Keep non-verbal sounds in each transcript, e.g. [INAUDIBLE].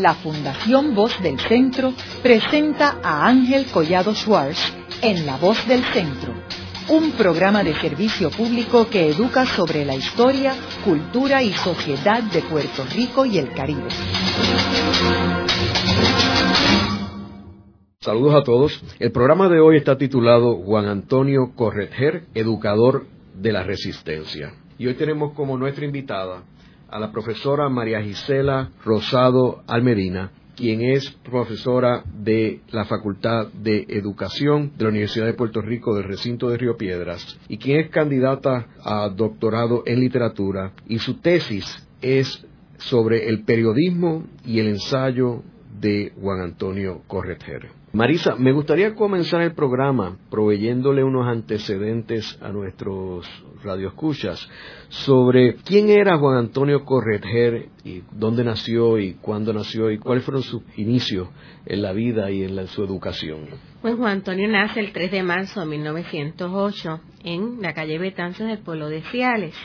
la Fundación Voz del Centro presenta a Ángel Collado Schwartz en La Voz del Centro, un programa de servicio público que educa sobre la historia, cultura y sociedad de Puerto Rico y el Caribe. Saludos a todos. El programa de hoy está titulado Juan Antonio Corretger, educador de la resistencia. Y hoy tenemos como nuestra invitada a la profesora María Gisela Rosado Almedina, quien es profesora de la Facultad de Educación de la Universidad de Puerto Rico del recinto de Río Piedras y quien es candidata a doctorado en literatura y su tesis es sobre el periodismo y el ensayo de Juan Antonio Corretger. Marisa, me gustaría comenzar el programa proveyéndole unos antecedentes a nuestros radioescuchas sobre quién era Juan Antonio Corretger y dónde nació y cuándo nació y cuáles fueron sus inicios en la vida y en su educación. Pues Juan Antonio nace el 3 de marzo de 1908 en la calle Betances del pueblo de Ciales.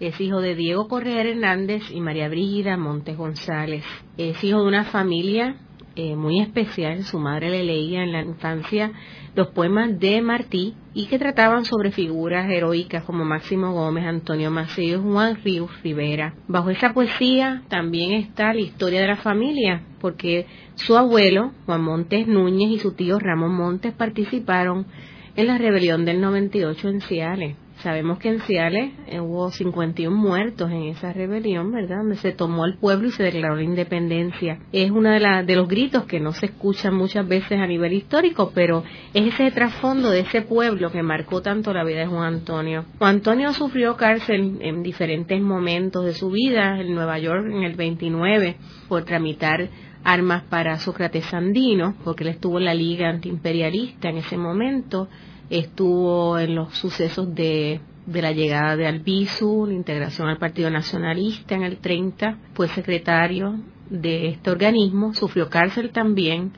Es hijo de Diego Correa Hernández y María Brígida Montes González. Es hijo de una familia eh, muy especial. Su madre le leía en la infancia los poemas de Martí y que trataban sobre figuras heroicas como Máximo Gómez, Antonio Maceo y Juan Ríos Rivera. Bajo esa poesía también está la historia de la familia, porque su abuelo, Juan Montes Núñez, y su tío Ramón Montes participaron en la rebelión del 98 en Ciales. Sabemos que en Ciales eh, hubo 51 muertos en esa rebelión, ¿verdad? Donde se tomó el pueblo y se declaró la independencia. Es uno de, de los gritos que no se escuchan muchas veces a nivel histórico, pero es ese trasfondo de ese pueblo que marcó tanto la vida de Juan Antonio. Juan Antonio sufrió cárcel en diferentes momentos de su vida, en Nueva York en el 29, por tramitar armas para Sócrates Sandino, porque él estuvo en la Liga Antiimperialista en ese momento estuvo en los sucesos de, la llegada de Albizu, la integración al Partido Nacionalista en el 30, fue secretario de este organismo, sufrió cárcel también.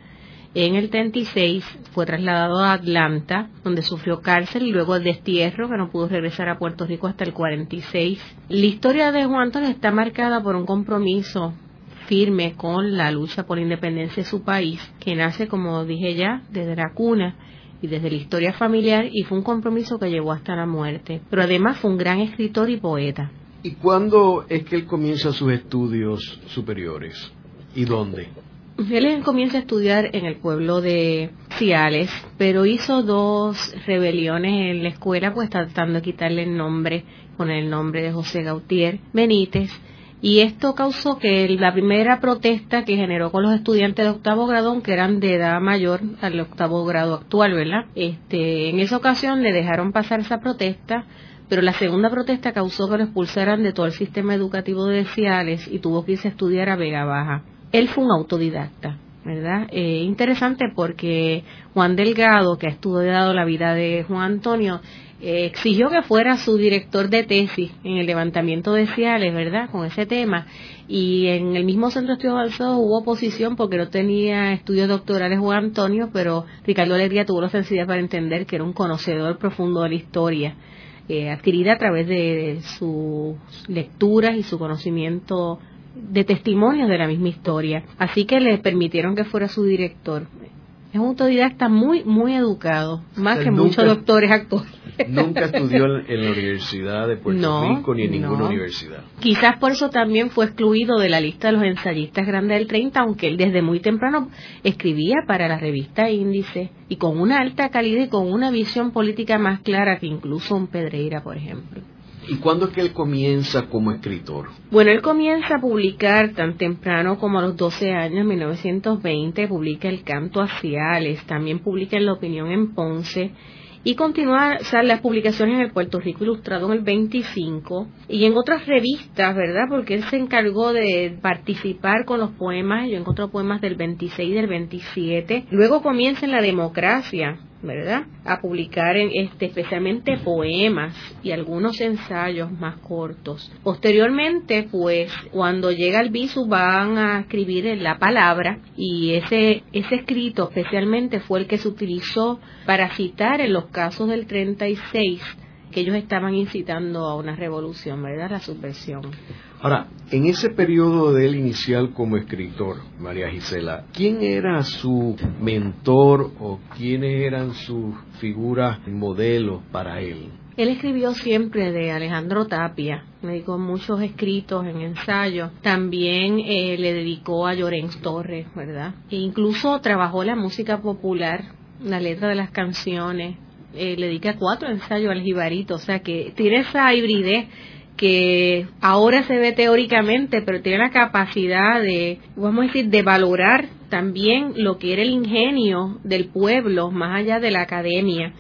En el 36 fue trasladado a Atlanta, donde sufrió cárcel y luego destierro, que no pudo regresar a Puerto Rico hasta el 46. La historia de Juan Antonio está marcada por un compromiso firme con la lucha por la independencia de su país, que nace, como dije ya, desde la cuna y desde la historia familiar y fue un compromiso que llegó hasta la muerte. Pero además fue un gran escritor y poeta. ¿Y cuándo es que él comienza sus estudios superiores? ¿Y dónde? Él comienza a estudiar en el pueblo de Ciales, pero hizo dos rebeliones en la escuela, pues tratando de quitarle el nombre con el nombre de José Gautier Benítez y esto causó que la primera protesta que generó con los estudiantes de octavo grado, que eran de edad mayor al octavo grado actual, ¿verdad? Este, en esa ocasión le dejaron pasar esa protesta, pero la segunda protesta causó que lo expulsaran de todo el sistema educativo de Ciales y tuvo que irse a estudiar a Vega Baja. Él fue un autodidacta. ¿Verdad? Eh, interesante porque Juan Delgado, que ha estudiado la vida de Juan Antonio, eh, exigió que fuera su director de tesis en el levantamiento de Ciales, ¿verdad? Con ese tema. Y en el mismo Centro de Estudios Avanzados hubo oposición porque no tenía estudios doctorales Juan Antonio, pero Ricardo Alegría tuvo la sensibilidad para entender que era un conocedor profundo de la historia, eh, adquirida a través de sus lecturas y su conocimiento de testimonios de la misma historia. Así que le permitieron que fuera su director. Es un autodidacta muy, muy educado, más que muchos doctores actuales. Nunca [LAUGHS] estudió en la Universidad de Puerto Rico ni en ninguna universidad. Quizás por eso también fue excluido de la lista de los ensayistas grandes del 30, aunque él desde muy temprano escribía para la revista Índice y con una alta calidad y con una visión política más clara que incluso un Pedreira, por ejemplo. ¿Y cuándo es que él comienza como escritor? Bueno, él comienza a publicar tan temprano como a los 12 años, en 1920, publica El Canto a Ciales, también publica La Opinión en Ponce, y continúa las publicaciones en el Puerto Rico Ilustrado en el 25 y en otras revistas, ¿verdad? Porque él se encargó de participar con los poemas, yo encontré poemas del 26 y del 27. Luego comienza en la democracia, ¿verdad? A publicar en este, especialmente poemas y algunos ensayos más cortos. Posteriormente, pues, cuando llega al visu van a escribir la palabra y ese, ese escrito especialmente fue el que se utilizó para citar en los casos del 36 que ellos estaban incitando a una revolución, ¿verdad? La subversión. Ahora, en ese periodo de él inicial como escritor, María Gisela, ¿quién era su mentor o quiénes eran sus figuras modelos para él? Él escribió siempre de Alejandro Tapia, le dedicó muchos escritos en ensayos. También eh, le dedicó a Llorens Torres, ¿verdad? E incluso trabajó la música popular, la letra de las canciones. Eh, le dedica cuatro ensayos al jibarito, o sea que tiene esa hibridez que ahora se ve teóricamente, pero tiene la capacidad de, vamos a decir, de valorar también lo que era el ingenio del pueblo, más allá de la academia.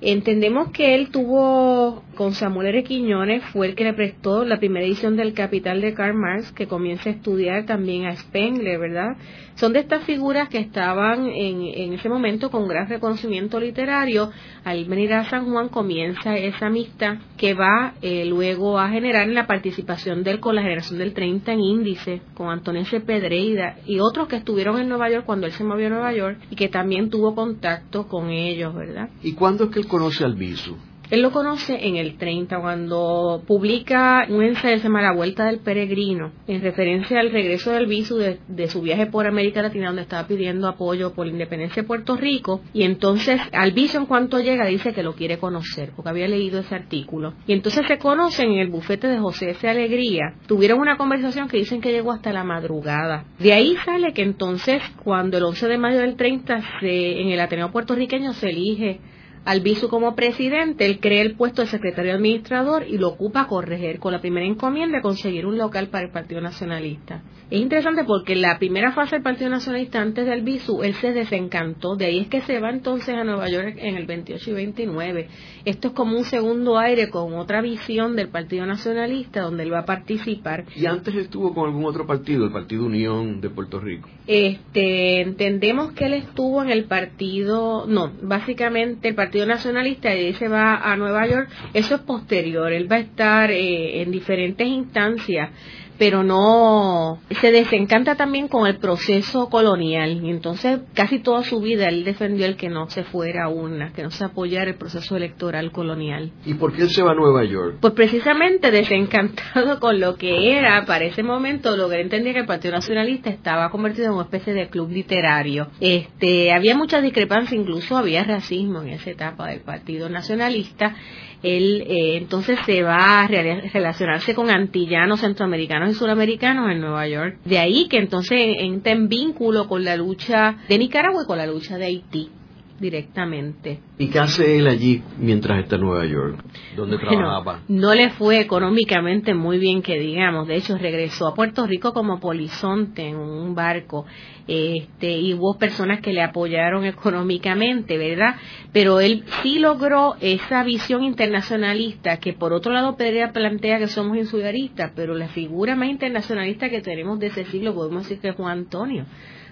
Entendemos que él tuvo con Samuel R. Quiñones, fue el que le prestó la primera edición del Capital de Karl Marx, que comienza a estudiar también a Spengler, ¿verdad? Son de estas figuras que estaban en, en ese momento con gran reconocimiento literario. Al venir a San Juan comienza esa amistad que va eh, luego a generar la participación de él con la generación del 30 en índice, con Antonio C. Pedreida y otros que estuvieron en Nueva York cuando él se movió a Nueva York y que también tuvo contacto con ellos, ¿verdad? ¿Y cuándo es que él conoce al Bisu? Él lo conoce en el 30, cuando publica un ensayo que se llama La Vuelta del Peregrino, en referencia al regreso del Bisu de, su viaje por América Latina, donde estaba pidiendo apoyo por la independencia de Puerto Rico. Y entonces, al Bisu, en cuanto llega, dice que lo quiere conocer, porque había leído ese artículo. Y entonces se conocen en el bufete de José S. Alegría. Tuvieron una conversación que dicen que llegó hasta la madrugada. De ahí sale que entonces, cuando el 11 de mayo del 30, se, en el Ateneo puertorriqueño se elige Albizu como presidente, él crea el puesto de secretario administrador y lo ocupa a corregir con la primera encomienda de conseguir un local para el Partido Nacionalista. Es interesante porque la primera fase del Partido Nacionalista antes del Bisu, él se desencantó, de ahí es que se va entonces a Nueva York en el 28 y 29. Esto es como un segundo aire con otra visión del Partido Nacionalista donde él va a participar. ¿Y antes estuvo con algún otro partido, el Partido Unión de Puerto Rico? Este, entendemos que él estuvo en el partido, no, básicamente el Partido Nacionalista y se va a Nueva York, eso es posterior, él va a estar eh, en diferentes instancias pero no se desencanta también con el proceso colonial y entonces casi toda su vida él defendió el que no se fuera a una, que no se apoyara el proceso electoral colonial. ¿Y por qué él se va a Nueva York? Pues precisamente [LAUGHS] desencantado con lo que era para ese momento, lo que él entendía que el Partido Nacionalista estaba convertido en una especie de club literario. Este, había mucha discrepancia, incluso había racismo en esa etapa del Partido Nacionalista él eh, entonces se va a relacionarse con antillanos, centroamericanos y suramericanos en Nueva York. De ahí que entonces entra en vínculo con la lucha de Nicaragua y con la lucha de Haití directamente. ¿Y qué hace él allí mientras está en Nueva York? ¿Dónde trabajaba? No le fue económicamente muy bien que digamos. De hecho, regresó a Puerto Rico como polizonte en un barco. Este, y hubo personas que le apoyaron económicamente, ¿verdad? Pero él sí logró esa visión internacionalista que por otro lado Pedrea plantea que somos insularistas, pero la figura más internacionalista que tenemos de ese siglo podemos decir que es Juan Antonio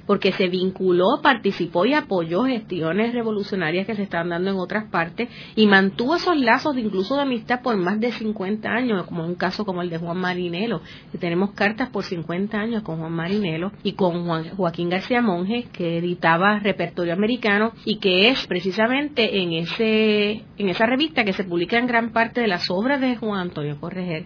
porque se vinculó, participó y apoyó gestiones revolucionarias que se estaban dando en otras partes y mantuvo esos lazos de incluso de amistad por más de 50 años, como un caso como el de Juan Marinelo, que tenemos cartas por 50 años con Juan Marinelo y con Joaquín García Monge, que editaba repertorio americano y que es precisamente en ese en esa revista que se publica en gran parte de las obras de Juan Antonio Correger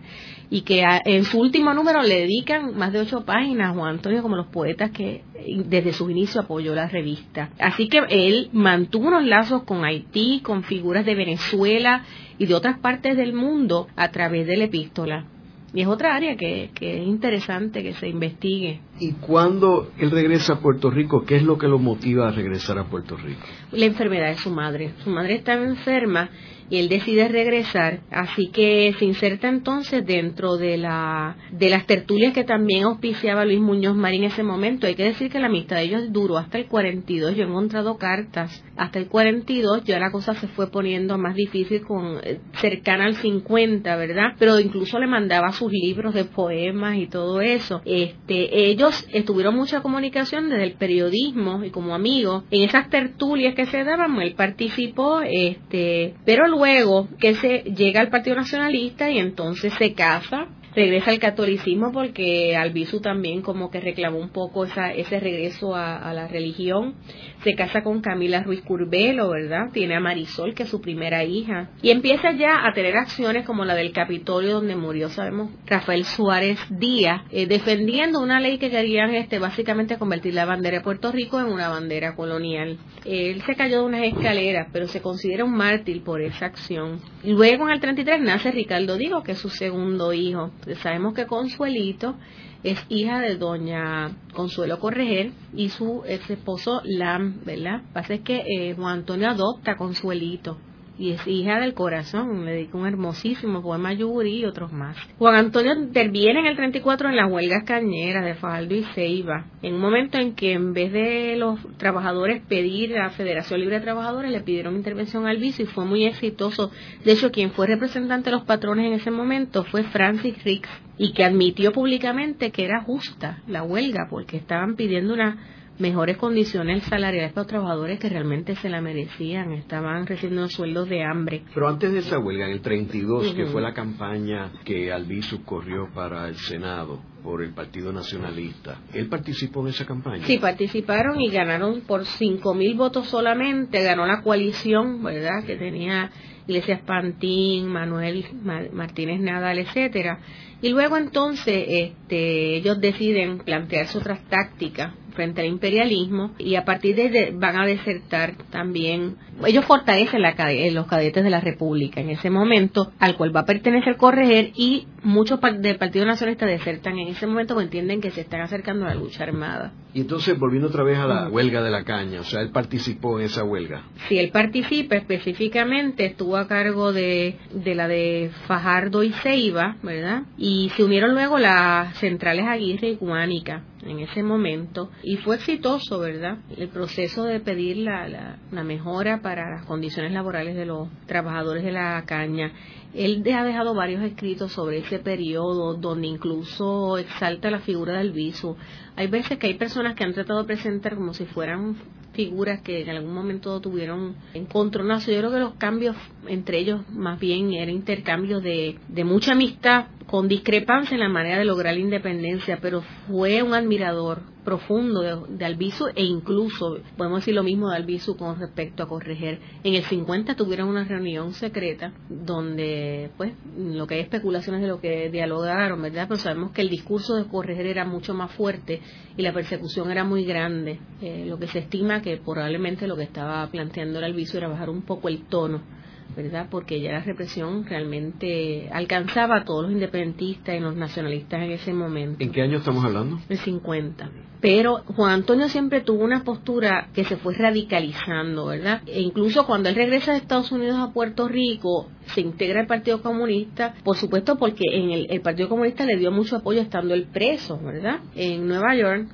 y que en su último número le dedican más de ocho páginas a Juan Antonio como los poetas que desde su inicio apoyó la revista. Así que él mantuvo unos lazos con Haití, con figuras de Venezuela y de otras partes del mundo a través de la epístola. Y es otra área que, que, es interesante que se investigue. ¿Y cuando él regresa a Puerto Rico, qué es lo que lo motiva a regresar a Puerto Rico? La enfermedad de su madre. Su madre estaba enferma y él decide regresar, así que se inserta entonces dentro de la de las tertulias que también auspiciaba Luis Muñoz Marín en ese momento. Hay que decir que la amistad de ellos duró hasta el 42, yo he encontrado cartas hasta el 42, ya la cosa se fue poniendo más difícil con eh, cercana al 50, ¿verdad? Pero incluso le mandaba sus libros de poemas y todo eso. Este, ellos estuvieron mucha comunicación desde el periodismo y como amigos en esas tertulias que se daban, él participó, este, pero luego que se llega al Partido Nacionalista y entonces se casa regresa al catolicismo porque Albizu también como que reclamó un poco esa, ese regreso a, la religión. Se casa con Camila Ruiz Curbelo, ¿verdad? Tiene a Marisol, que es su primera hija. Y empieza ya a tener acciones como la del Capitolio donde murió, sabemos, Rafael Suárez Díaz, eh, defendiendo una ley que querían este, básicamente convertir la bandera de Puerto Rico en una bandera colonial. Él se cayó de unas escaleras, pero se considera un mártir por esa acción. Luego en el 33 nace Ricardo Digo, que es su segundo hijo. Sabemos que Consuelito es hija de doña Consuelo Correger y su ex esposo Lam, ¿verdad? Pasa es que eh, Juan Antonio adopta a Consuelito y es hija del corazón, le dedica un hermosísimo poema Yuri y otros más. Juan Antonio interviene en el 34 en las huelgas cañeras de Fajardo y Ceiba, en un momento en que en vez de los trabajadores pedir a la Federación Libre de Trabajadores, le pidieron intervención al vicio y fue muy exitoso. De hecho, quien fue representante de los patrones en ese momento fue Francis Ricks y que admitió públicamente que era justa la huelga porque estaban pidiendo una mejores condiciones salariales para los trabajadores que realmente se la merecían, estaban recibiendo sueldos de hambre. Pero antes de esa huelga, en el 32, que fue la campaña que Albizu corrió para el Senado por el Partido Nacionalista, ¿él participó en esa campaña? Sí, participaron y ganaron por 5.000 votos solamente, ganó la coalición, ¿verdad?, que tenía Iglesias Pantín, Manuel Martínez Nadal, etcétera. Y luego entonces este, ellos deciden plantearse otras tácticas frente al imperialismo y a partir de van a desertar también, ellos fortalecen la, los cadetes de la República en ese momento, al cual va a pertenecer Correger y muchos del Partido Nacionalista desertan en ese momento porque entienden que se están acercando a la lucha armada. Y entonces, volviendo otra vez a la huelga de la caña, o sea, él participó en esa huelga. Sí, él participa específicamente, estuvo a cargo de, de la de Fajardo y Ceiba, ¿verdad? Y se unieron luego las centrales Aguirre y Guánica en ese momento y fue exitoso, ¿verdad? El proceso de pedir la, la, mejora para las condiciones laborales de los trabajadores de la caña. Él ha dejado varios escritos sobre ese periodo donde incluso exalta la figura del viso. Hay veces que hay personas que han tratado de presentar como si fueran figuras que en algún momento tuvieron encontronazo. Yo creo que los cambios entre ellos más bien eran intercambios de, de mucha amistad con discrepancia en la manera de lograr la independencia, pero fue un admirador profundo de, de, Albizu e incluso podemos decir lo mismo de Albizu con respecto a Correger. En el 50 tuvieron una reunión secreta donde pues lo que hay especulaciones de lo que dialogaron, ¿verdad? Pero sabemos que el discurso de Correger era mucho más fuerte y la persecución era muy grande. Eh, lo que se estima que probablemente lo que estaba planteando el Albizu era bajar un poco el tono ¿verdad? Porque ya la represión realmente alcanzaba a todos los independentistas y los nacionalistas en ese momento. ¿En qué año estamos hablando? El 50. Pero Juan Antonio siempre tuvo una postura que se fue radicalizando, ¿verdad? E incluso cuando él regresa de Estados Unidos a Puerto Rico, se integra al Partido Comunista, por supuesto porque en el, el Partido Comunista le dio mucho apoyo estando él preso, ¿verdad? En Nueva York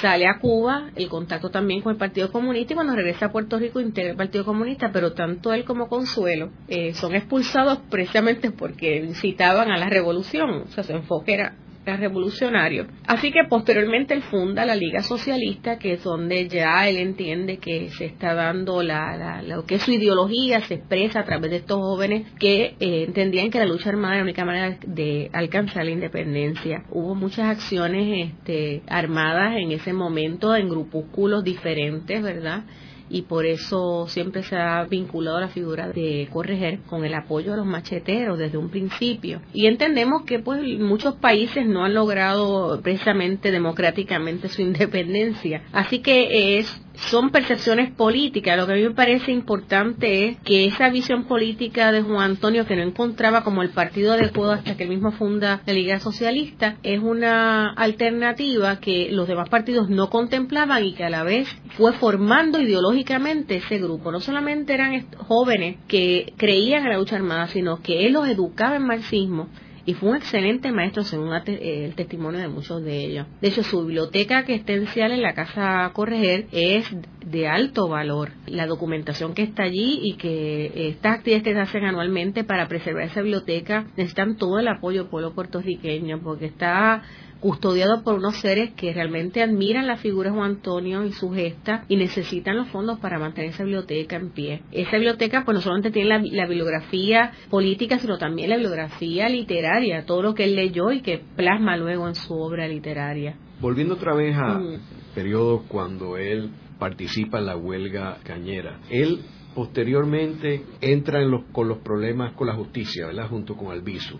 sale a Cuba, el contacto también con el Partido Comunista y cuando regresa a Puerto Rico integra el Partido Comunista, pero tanto él como Consuelo eh, son expulsados precisamente porque incitaban a la revolución, o sea, su enfoque era revolucionario. Así que posteriormente él funda la Liga Socialista, que es donde ya él entiende que se está dando la, lo que su ideología, se expresa a través de estos jóvenes que eh, entendían que la lucha armada era la única manera de alcanzar la independencia. Hubo muchas acciones este, armadas en ese momento en grupúsculos diferentes, ¿verdad? Y por eso siempre se ha vinculado la figura de Correger con el apoyo a los macheteros desde un principio. Y entendemos que pues muchos países no han logrado precisamente democráticamente su [LAUGHS] independencia. Así que es son percepciones políticas. Lo que a mí me parece importante es que esa visión política de Juan Antonio, que no encontraba como el partido adecuado hasta que él mismo funda la Liga Socialista, es una alternativa que los demás partidos no contemplaban y que a la vez fue formando ideológicamente ese grupo. No solamente eran jóvenes que creían en la lucha armada, sino que él los educaba en marxismo y fue un excelente maestro según eh, el testimonio de muchos de ellos. De hecho, su biblioteca que está en la Casa Correger es de alto valor. La documentación que está allí y que estas actividades que se hacen anualmente para preservar esa biblioteca necesitan todo el apoyo del pueblo puertorriqueño porque está custodiado por unos seres que realmente admiran la figura de Juan Antonio y su gesta y necesitan los fondos para mantener esa biblioteca en pie. Esa biblioteca pues no solamente tiene la, bibliografía política, sino también la bibliografía literaria, todo lo que él leyó y que plasma luego en su obra literaria. Volviendo otra vez al periodo cuando él participa en la huelga cañera, él posteriormente entra en los, con los problemas con la justicia, ¿verdad? Junto con Albizu.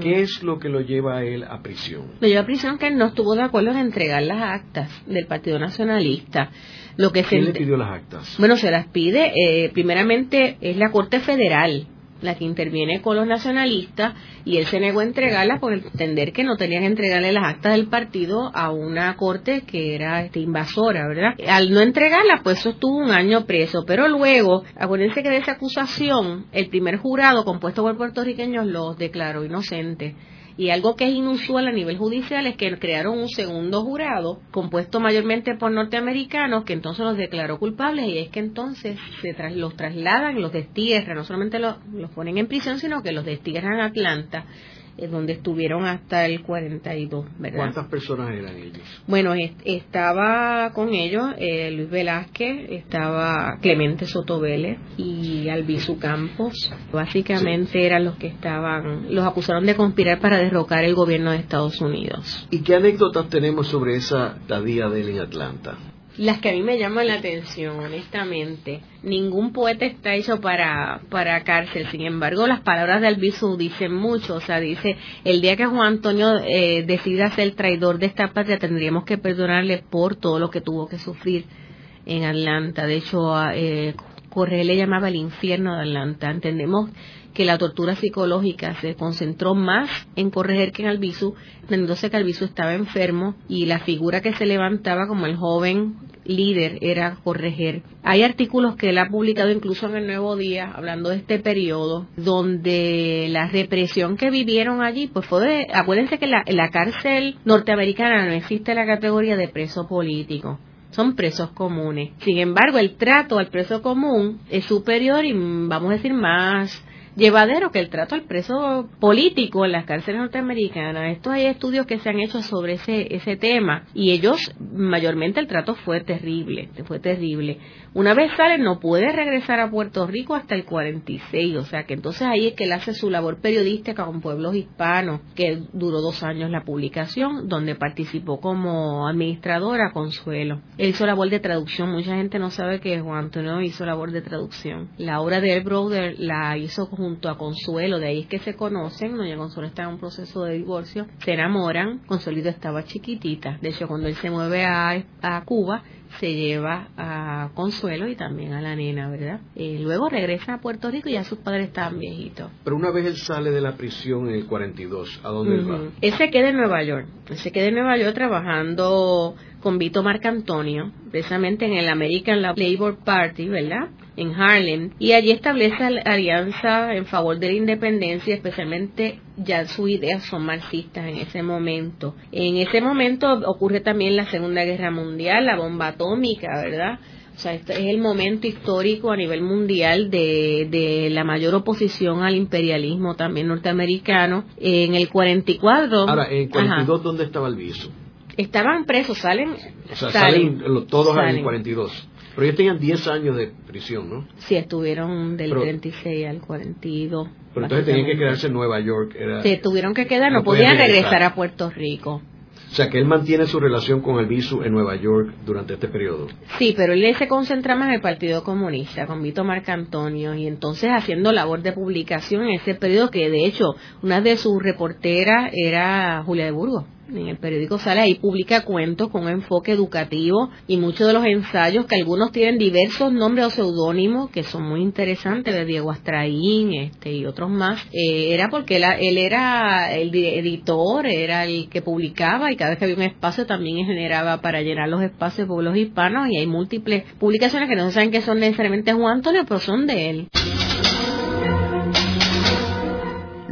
¿Qué es lo que lo lleva a él a prisión? Lo lleva a prisión que él no estuvo de acuerdo en entregar las actas del Partido Nacionalista. Lo que ¿Quién le pidió las actas? Bueno, se las pide, eh, primeramente es la Corte Federal, la que interviene con los nacionalistas y él se negó a entregarlas por entender que no tenían que entregarle las actas del partido a una corte que era este, invasora, ¿verdad? Al no entregarlas, pues eso estuvo un año preso, pero luego, acuérdense que de esa acusación, el primer jurado compuesto por puertorriqueños los declaró inocentes. Y algo que es inusual a nivel judicial es que crearon un segundo jurado, compuesto mayormente por norteamericanos, que entonces los declaró culpables. Y es que entonces se los trasladan, los destierran, no solamente los, los ponen en prisión, sino que los destierran a Atlanta eh, donde estuvieron hasta el 42, ¿verdad? ¿Cuántas personas eran ellos? Bueno, estaba con ellos eh, Luis Velázquez, estaba Clemente Sotovele y Albizu Campos. Básicamente eran los que estaban, los acusaron de conspirar para derrocar el gobierno de Estados Unidos. ¿Y qué anécdotas tenemos sobre esa estadía de él en Atlanta? Las que a mí me llaman la atención, honestamente. Ningún poeta está hecho para, para cárcel. Sin embargo, las palabras de Albizu dicen mucho. O sea, dice, el día que Juan Antonio eh, decida ser traidor de esta patria, tendríamos que perdonarle por todo lo que tuvo que sufrir en Atlanta. De hecho, eh, le llamaba el infierno de Atlanta. Entendemos que la tortura psicológica se concentró más en corregir que en Albizu, entendiéndose que Albizu estaba enfermo y la figura que se levantaba como el joven líder era corregir. Hay artículos que él ha publicado incluso en el Nuevo Día hablando de este periodo donde la represión que vivieron allí pues fue de, acuérdense que la, la cárcel norteamericana no existe la categoría de preso político son presos comunes. Sin embargo, el trato al preso común es superior y vamos a decir más llevadero que el trato al preso político en las cárceles norteamericanas. Estos hay estudios que se han hecho sobre ese, ese tema y ellos, mayormente el trato fue terrible, fue terrible. Una vez sale no puede regresar a Puerto Rico hasta el 46, o sea que entonces ahí es que él hace su labor periodística con pueblos hispanos, que duró dos años la publicación, donde participó como administradora Consuelo. Él hizo labor de traducción, mucha gente no sabe que Juan Antonio hizo labor de traducción. La obra de El Brother la hizo junto a Consuelo, de ahí es que se conocen, doña Consuelo está en un proceso de divorcio, se enamoran, Consuelo estaba chiquitita, de hecho cuando él se mueve a, a Cuba, se lleva a Consuelo y también a la nena, ¿verdad? Eh, luego regresa a Puerto Rico y ya sus padres estaban viejitos. Pero una vez él sale de la prisión en el 42, ¿a dónde va? Él se queda en Nueva York. Él se queda en Nueva York trabajando con Vito Marcantonio, precisamente en el American Labor Party, ¿verdad? En Harlem. Y allí establece alianza en favor de la independencia, especialmente ya sus ideas son marxistas en ese momento. En ese momento ocurre también la Segunda Guerra Mundial, la bomba atómica, ¿verdad? O sea, este es el momento histórico a nivel mundial de, de la mayor oposición al imperialismo también norteamericano. En el 44... Ahora, en el 42, ¿dónde estaba el viso? Estaban presos, salen... O sea, salen, todos en el 42. Pero ellos tenían 10 años de prisión, ¿no? Sí, estuvieron del 36 al 42. Pero entonces tenían que quedarse en Nueva York. Era, Se tuvieron que quedar, no, podían regresar. a Puerto Rico. O sea, que él mantiene su relación con el Visu en Nueva York durante este periodo. Sí, pero él se concentra más en el Partido Comunista, con Vito Marcantonio, y entonces haciendo labor de publicación en ese periodo que, de hecho, una de sus reporteras era Julia de Burgos en el periódico sale ahí, publica cuentos con un enfoque educativo y muchos de los ensayos que algunos tienen diversos nombres o seudónimos que son muy interesantes, de Diego Astraín este, y otros más, eh, era porque él, era el editor, era el que publicaba y cada vez que había un espacio también generaba para llenar los espacios de pueblos hispanos y hay múltiples publicaciones que no saben que son necesariamente Juan Antonio, pero son de él.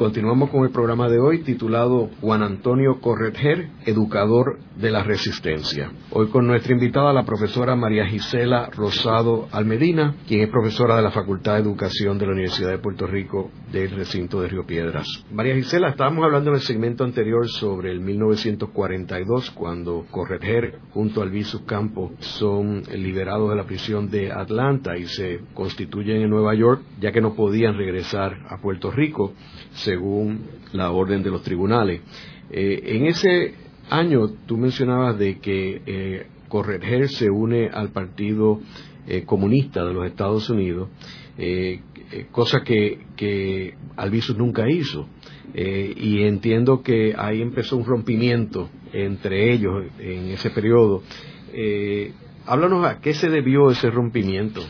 Continuamos con el programa de hoy titulado Juan Antonio Corretger, Educador de la Resistencia. Hoy con nuestra invitada, la profesora María Gisela Rosado Almedina, quien es profesora de la Facultad de Educación de la Universidad de Puerto Rico del recinto de Río Piedras. María Gisela, estábamos hablando en el segmento anterior sobre el 1942, cuando Corretger junto al Visus Campo son liberados de la prisión de Atlanta y se constituyen en Nueva York, ya que no podían regresar a Puerto Rico según la orden de los tribunales. Eh, en ese año tú mencionabas de que eh, se une al Partido eh, Comunista de los Estados Unidos, eh, cosa que, que Alviso nunca hizo. y entiendo que ahí empezó un rompimiento entre ellos en ese periodo. háblanos a qué se debió ese rompimiento.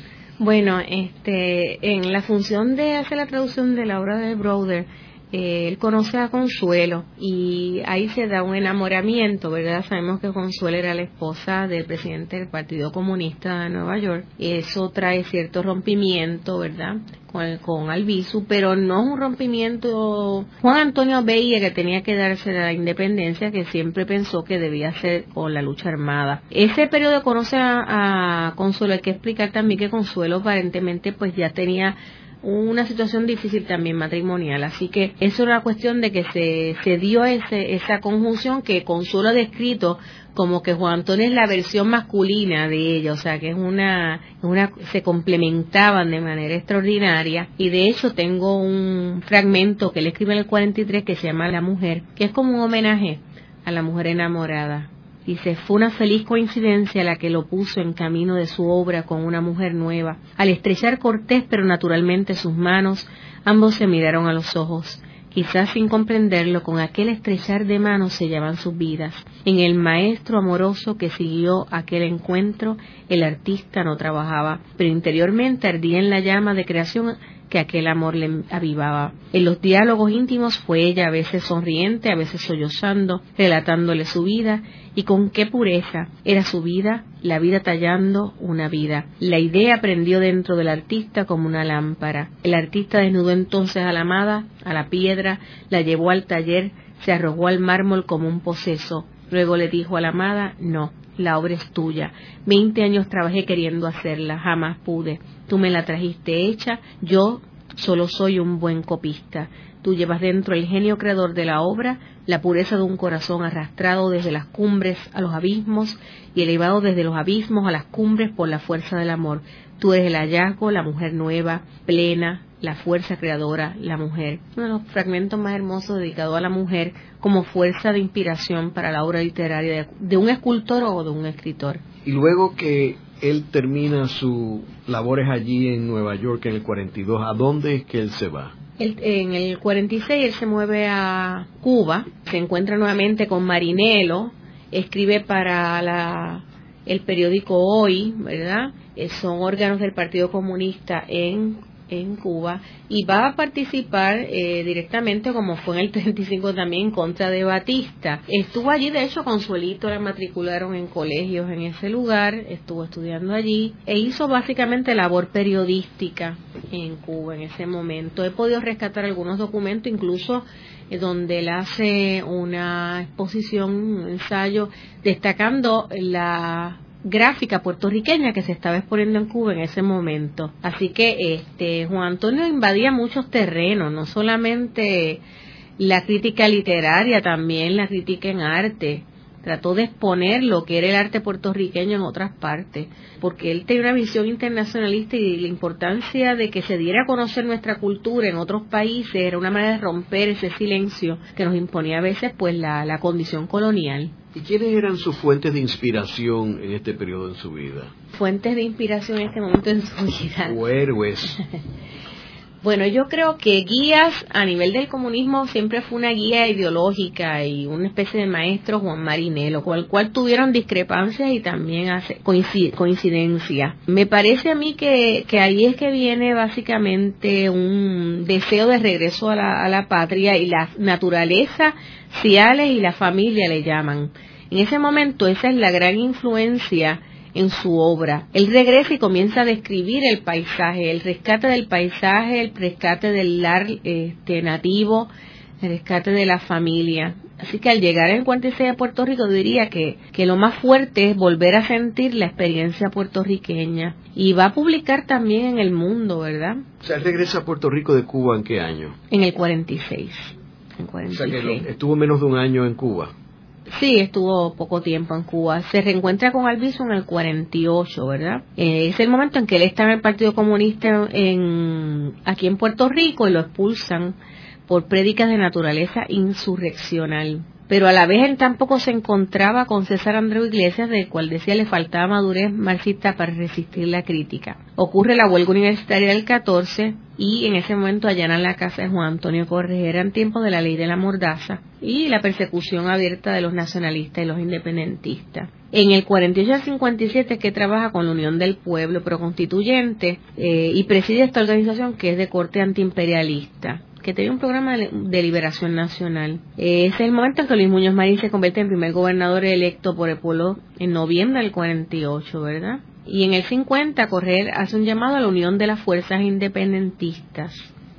Bueno, este, en la función de hacer la traducción de la obra de Brother, eh, él conoce a Consuelo y ahí se da un enamoramiento, ¿verdad? Sabemos que Consuelo era la esposa del presidente del Partido Comunista de Nueva York. Eso trae cierto rompimiento, ¿verdad? Con, con Albizu, pero no es un rompimiento. Juan Antonio veía que tenía que darse la independencia que siempre pensó que debía ser con la lucha armada. Ese periodo conoce a, a Consuelo, hay que explicar también que Consuelo aparentemente pues ya tenía una situación difícil también matrimonial. Así que eso era cuestión de que se, se dio ese, esa conjunción que Consuelo ha descrito como que Juan Antonio es la versión masculina de ella, o sea que es una, una, se complementaban de manera extraordinaria. Y de hecho tengo un fragmento que él escribe en el 43 que se llama La Mujer, que es como un homenaje a la mujer enamorada Dice, fue una feliz coincidencia la que lo puso en camino de su obra con una mujer nueva. Al estrechar Cortés, pero naturalmente sus manos, ambos se miraron a los ojos. Quizás sin comprenderlo, con aquel estrechar de manos se llaman sus vidas. En el maestro amoroso que siguió aquel encuentro, el artista no trabajaba, pero interiormente ardía en la llama de creación que aquel amor le avivaba. En los diálogos íntimos fue ella a veces sonriente, a veces sollozando, relatándole su vida y con qué pureza era su vida, la vida tallando una vida. La idea prendió dentro del artista como una lámpara. El artista desnudó entonces a la amada, a la piedra, la llevó al taller, se arrojó al mármol como un poseso. Luego le dijo a la amada, no, la obra es tuya. Veinte años trabajé queriendo hacerla, jamás pude. Tú me la trajiste hecha, yo solo soy un buen copista. Tú llevas dentro el genio creador de la obra, la pureza de un corazón arrastrado desde las cumbres a los abismos y elevado desde los abismos a las cumbres por la fuerza del amor. Tú eres el hallazgo, la mujer nueva, plena, la fuerza creadora, la mujer. Uno de los fragmentos más hermosos dedicado a la mujer como fuerza de inspiración para la obra literaria de, un escultor o de un escritor. Y luego que él termina sus labores allí en Nueva York en el 42, ¿a dónde es que él se va? En el 46 él se mueve a Cuba, se encuentra nuevamente con Marinelo, escribe para la, el periódico Hoy, ¿verdad? Eh, son órganos del Partido Comunista en en Cuba y va a participar eh, directamente como fue en el [LAUGHS] 35 también en contra de Batista. Estuvo allí, de hecho, Consuelito la matricularon en colegios en ese lugar, estuvo estudiando allí e hizo básicamente labor periodística en Cuba en ese momento. He podido rescatar algunos documentos, incluso eh, donde él hace una exposición, un ensayo, destacando la gráfica puertorriqueña que se estaba exponiendo en Cuba en ese momento. Así que este Juan Antonio invadía muchos terrenos, no solamente la crítica literaria, también la crítica en arte trató de exponer lo que era el arte puertorriqueño en otras partes, porque él tenía una visión internacionalista y la importancia de que se diera a conocer nuestra cultura en otros países era una manera de romper ese silencio que nos imponía a veces pues la, la condición colonial. ¿Y quiénes eran sus fuentes de inspiración en este periodo en su vida? Fuentes de inspiración en este momento en su vida. O héroes. [LAUGHS] Bueno, yo creo que guías a nivel del comunismo siempre fue una guía ideológica y una especie de maestro Juan Marinelo, con el cual tuvieron discrepancias y también hace coincidencia. Me parece a mí que, que ahí es que viene básicamente un deseo de regreso a la, a la patria y la naturaleza, ciales y la familia le llaman En ese momento esa es la gran influencia en su obra. Él regresa y comienza a describir el paisaje, el rescate del paisaje, el rescate del lar este, nativo, el rescate de la familia. Así que al llegar en 46 a Puerto Rico diría que, que lo más fuerte es volver a sentir la experiencia puertorriqueña. Y va a publicar también en el mundo, ¿verdad? O sea, él regresa a Puerto Rico de Cuba en qué año? En el 46. En 46. O sea que estuvo menos de un año en Cuba. Sí, estuvo poco tiempo en Cuba. Se reencuentra con Alviso en el 48, ¿verdad? Eh, es el momento en que él está en el Partido Comunista en, aquí en Puerto Rico y lo expulsan por prédicas de naturaleza insurreccional. Pero a la vez él tampoco se encontraba con César Andreu Iglesias, del cual decía le faltaba madurez marxista para resistir la crítica. Ocurre la huelga universitaria del 14 y en ese momento allanan la casa de Juan Antonio Correjera en tiempo de la ley de la mordaza y la persecución abierta de los nacionalistas y los independentistas. En el 48 al 57 que trabaja con la Unión del Pueblo Proconstituyente eh, y preside esta organización que es de corte antiimperialista que tenía un programa de liberación nacional. es el momento en que Luis Muñoz Marín se convierte en primer gobernador electo por el pueblo en noviembre del 48, ¿verdad? Y en el 50 Correr hace un llamado a la unión de las fuerzas independentistas.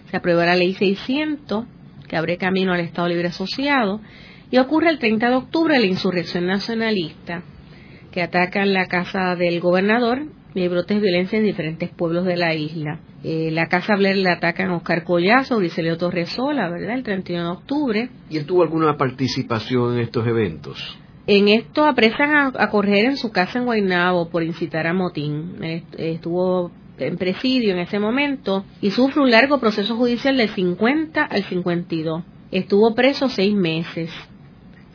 Se aprueba la ley 600 que abre camino al Estado Libre Asociado y ocurre el 30 de octubre la insurrección nacionalista que ataca la casa del gobernador hay brotes de violencia en diferentes pueblos de la isla. Eh, la Casa Blair le atacan a Oscar Collazo, Bricelio Torresola, ¿verdad? El 31 de octubre. ¿Y él tuvo alguna participación en estos eventos? En esto apresan a, correr en su casa en Guaynabo por incitar a motín. Estuvo en presidio en ese momento y sufre un largo proceso judicial del 50 al 52. Estuvo preso seis meses.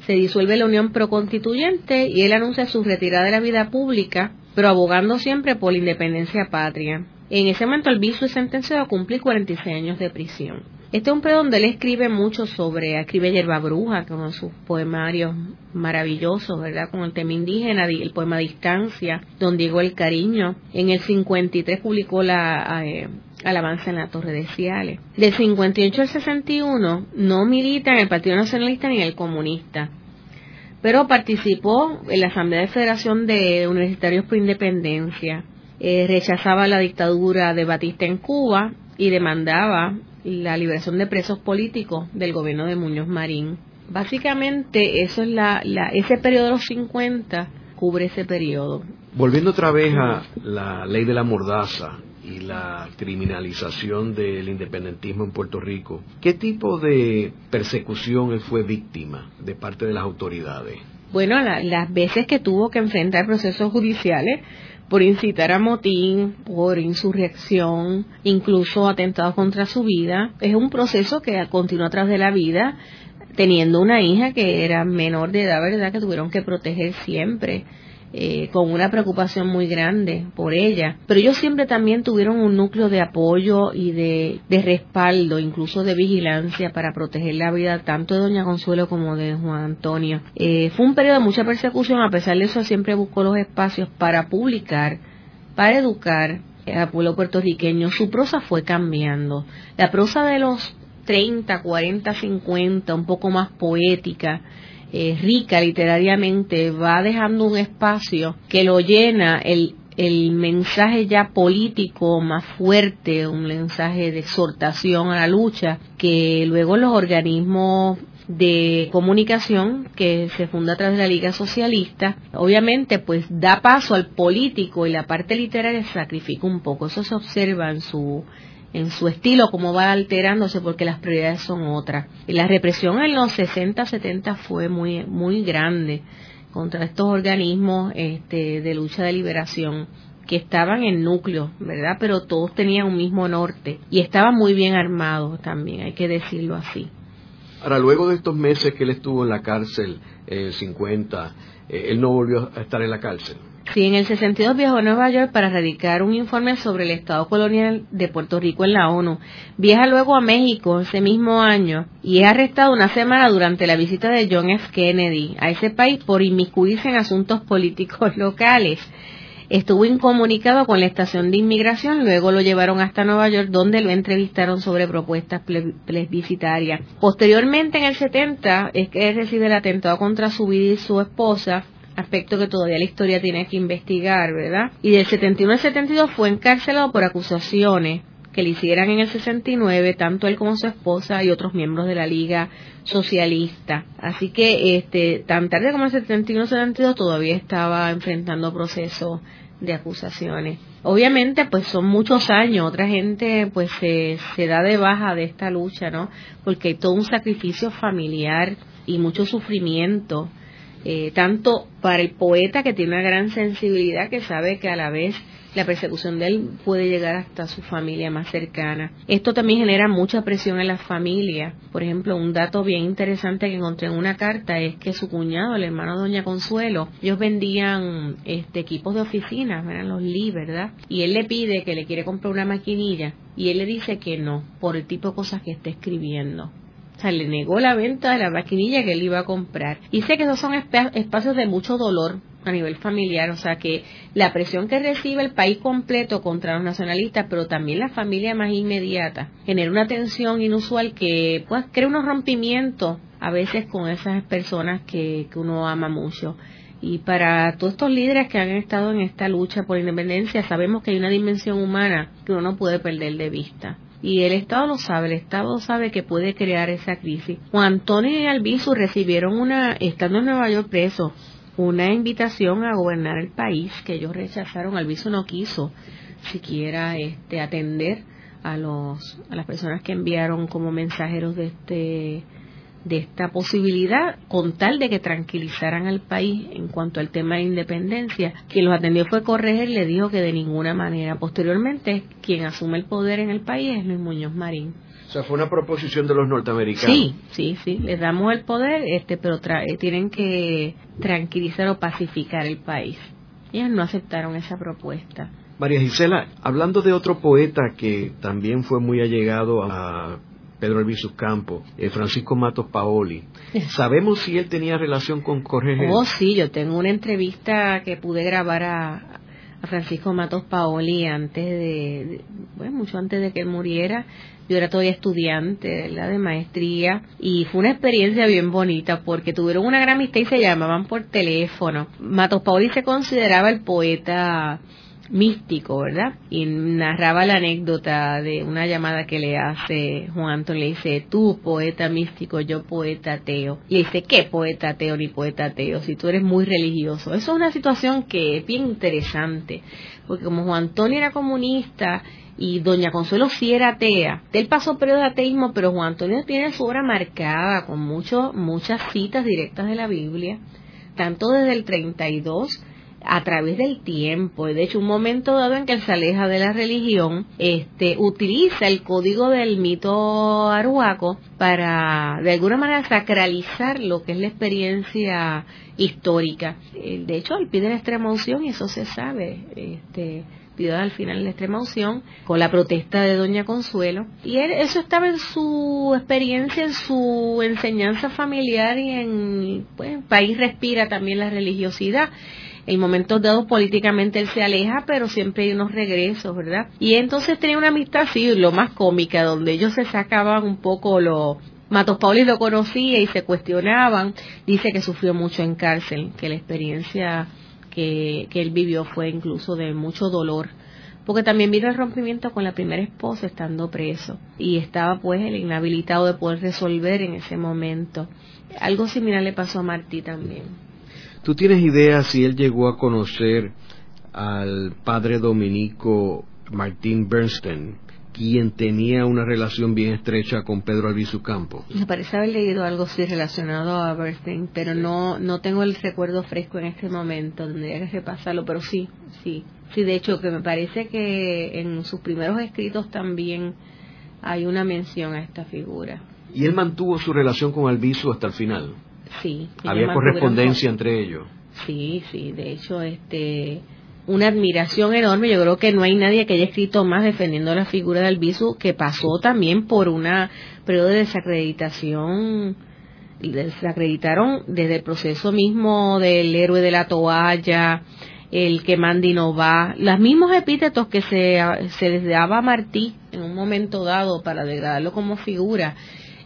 Se disuelve la Unión Proconstituyente y él anuncia su retirada de la vida pública, pero abogando siempre por la independencia patria. En ese momento viso es sentenciado a cumplir 46 años de prisión. Este es un periodo donde él escribe mucho sobre, escribe Yerba Bruja, con sus poemarios maravillosos, ¿verdad? Con el tema indígena, el poema Distancia, Don Diego el Cariño. En el 53 publicó la eh, Alabanza en la Torre de Ciales. Del 58 al 61 no milita en el Partido Nacionalista ni en el Comunista, pero participó en la Asamblea de Federación de Universitarios por Independencia eh, rechazaba la dictadura de Batista en Cuba y demandaba la liberación de presos políticos del gobierno de Muñoz Marín. Básicamente, eso es la, ese periodo de los 50 cubre ese periodo. Volviendo otra vez a la ley de la mordaza y la criminalización del independentismo en Puerto Rico, ¿qué tipo de persecución él fue víctima de parte de las autoridades? Bueno, las veces que tuvo que enfrentar procesos judiciales, por incitar a motín, por insurrección, incluso atentados contra su vida. Es un proceso que continúa tras de la vida, teniendo una hija que era menor de edad, ¿verdad? Que tuvieron que proteger siempre. Eh, con una preocupación muy grande por ella. Pero ellos siempre también tuvieron un núcleo de apoyo y de, respaldo, incluso de vigilancia para proteger la vida tanto de Doña Consuelo como de Juan Antonio. Eh, fue un periodo de mucha persecución, a pesar de eso siempre buscó los espacios para publicar, para educar al pueblo puertorriqueño. Su prosa fue cambiando. La prosa de los 30, 40, 50, un poco más poética, eh, rica literariamente, va dejando un espacio que lo llena el, el mensaje ya político más fuerte, un mensaje de exhortación a la lucha, que luego los organismos de comunicación que se funda a través de la Liga Socialista, obviamente pues da paso al político y la parte literaria sacrifica un poco. Eso se observa en su en su estilo, cómo va alterándose porque las prioridades son otras. Y la represión en los 60, 70 fue muy, muy grande contra estos organismos este, de lucha de liberación que estaban en núcleo, ¿verdad? Pero todos tenían un mismo norte y estaban muy bien armados también, hay que decirlo así. Ahora, luego de estos meses que él estuvo en la cárcel, el 50, eh, él no volvió a estar en la cárcel. Sí, en el 62 viajó a Nueva York para radicar un informe sobre el Estado colonial de Puerto Rico en la ONU. Viaja luego a México ese mismo año y es arrestado una semana durante la visita de John F. Kennedy a ese país por inmiscuirse en asuntos políticos [LAUGHS] locales. estuvo incomunicado con la estación de inmigración, luego lo llevaron hasta Nueva York donde lo entrevistaron sobre propuestas plebiscitarias. Posteriormente en el 70 es que recibe el atentado contra su vida y su esposa, aspecto que todavía la historia tiene que investigar, ¿verdad? Y del 71 al 72 fue encarcelado por acusaciones que le hicieran en el 69, tanto él como su esposa y otros miembros de la Liga Socialista. Así que este, tan tarde como el 71-72 todavía estaba enfrentando procesos de acusaciones. Obviamente, pues son muchos años, otra gente pues se, se da de baja de esta lucha, ¿no? Porque hay todo un sacrificio familiar y mucho sufrimiento, eh, tanto para el poeta que tiene una gran sensibilidad que sabe que a la vez la persecución de él puede llegar hasta su familia más cercana. Esto también genera mucha presión en la familia. Por ejemplo, un dato bien interesante que encontré en una carta es que su cuñado, el hermano Doña Consuelo, ellos vendían este, equipos de oficina, eran los Lee, ¿verdad? Y él le pide que le quiere comprar una maquinilla y él le dice que no, por el tipo de cosas que está escribiendo. O sea, le negó la venta de la maquinilla que él iba a comprar. Y sé que esos son espacios de mucho dolor a nivel familiar, o sea que la presión que recibe el país completo contra los nacionalistas, pero también la familia más inmediata, genera una tensión inusual que pues crea unos rompimientos a veces con esas personas que, que uno ama mucho. Y para todos estos líderes que han estado en esta lucha por independencia, sabemos que hay una dimensión humana que uno no puede perder de vista. Y el Estado lo sabe, el Estado sabe que puede crear esa crisis. Juan Antonio y Albizu recibieron una, estando en Nueva York preso, una invitación a gobernar el país que ellos rechazaron. Alviso no quiso siquiera este, atender a, los, a las personas que enviaron como mensajeros de este de esta posibilidad con tal de que tranquilizaran al país en cuanto al tema de independencia. Quien los atendió fue Correger y le dijo que de ninguna manera. Posteriormente, quien asume el poder en el país es Luis Muñoz Marín. O sea, fue una proposición de los norteamericanos. Sí, sí, sí, les damos el poder, este, pero eh, tienen que tranquilizar o pacificar el país. Ellos no aceptaron esa propuesta. María Gisela, hablando de otro poeta que también fue muy allegado a Pedro Albizu Campo, eh, Francisco Matos Paoli. ¿Sabemos si él tenía relación con Jorge? Oh, sí, yo tengo una entrevista que pude grabar a, a Francisco Matos Paoli antes de, bueno, mucho antes de que él muriera. Yo era todavía estudiante de maestría y fue una experiencia bien bonita porque tuvieron una gran amistad y se llamaban por teléfono. Matos Paoli se consideraba el poeta místico, ¿verdad? Y narraba la anécdota de una llamada que le hace Juan Antonio, le dice, tú poeta místico, yo poeta ateo. Le dice, ¿qué poeta ateo ni poeta ateo? Si tú eres muy religioso. Eso es una situación que es bien interesante, porque como Juan Antonio era comunista y Doña Consuelo sí era atea, él pasó periodo de ateísmo, pero Juan Antonio tiene su obra marcada con mucho, muchas citas directas de la Biblia, tanto desde el 32 a través del tiempo. De hecho, un momento dado en que él se aleja de la religión, este, utiliza el código del mito aruaco para, de alguna manera, sacralizar lo que es la experiencia histórica. Eh, de hecho, él pide la extrema unción y eso se sabe. Este, pidió al final la extrema unción con la protesta de Doña Consuelo. Y él, eso estaba en su experiencia, en su enseñanza familiar y en, pues, el país respira también la religiosidad en momentos dados políticamente él se aleja, pero siempre hay unos regresos, ¿verdad? Y entonces tenía una amistad así, lo más cómica, donde ellos se sacaban un poco lo... Matos Pauli lo conocía y se cuestionaban. Dice que sufrió mucho en cárcel, que la experiencia que, que él vivió fue incluso de mucho dolor porque también vino el rompimiento con la primera esposa estando preso y estaba pues el inhabilitado de poder resolver en ese momento. Algo similar le pasó a Martí también. ¿Tú tienes idea si él llegó a conocer al padre dominico Martín Bernstein, quien tenía una relación bien estrecha con Pedro Albizu Campo? Me parece haber leído algo así relacionado a Bernstein, pero no, no tengo el recuerdo fresco en este momento, tendría que repasarlo, pero sí, sí. Sí, de hecho, que me parece que en sus primeros escritos también hay una mención a esta figura. ¿Y él mantuvo su relación con Albizu hasta el final? Sí. Había correspondencia entre ellos. Sí, sí, de hecho, este, una admiración enorme. Yo creo que no hay nadie que haya escrito más defendiendo la figura de Albizu, que pasó también por una periodo de desacreditación. Desacreditaron desde el proceso mismo del héroe de la toalla, el que manda y no va, los mismos epítetos que se, se les daba a Martí en un momento dado para degradarlo como figura,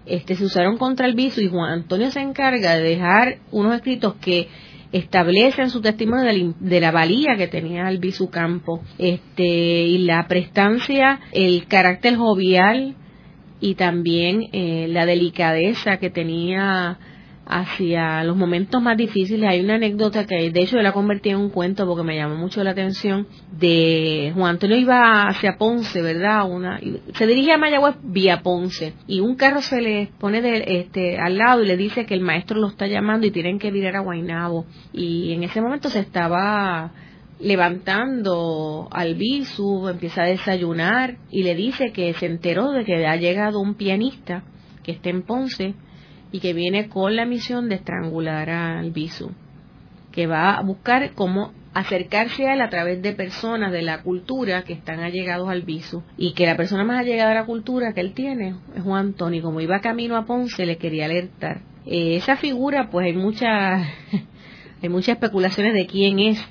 este, se usaron contra el viso y Juan Antonio se encarga de dejar unos escritos que establecen su testimonio de la, valía que tenía Albizu Campo este, y la prestancia, el carácter jovial y también eh, la delicadeza que tenía hacia los momentos más difíciles. Hay una anécdota que de hecho yo la convertí en un cuento porque me llamó mucho la atención de Juan Antonio iba hacia Ponce, ¿verdad? Una, se dirige a Mayagüez vía Ponce y un carro se le pone de, este, al lado y le dice que el maestro lo está llamando y tienen que virar a Guainabo y en ese momento se estaba levantando al bisu, empieza a desayunar y le dice que se enteró de que ha llegado un pianista que está en Ponce y que viene con la misión de estrangular al Bisu, que va a buscar cómo acercarse a él a través de personas de la cultura que están allegados al Bisu y que la persona más allegada a la cultura que él tiene es Juan Antonio. Como iba camino a Ponce, le quería alertar. Eh, esa figura, pues hay muchas, [LAUGHS] hay muchas especulaciones de quién es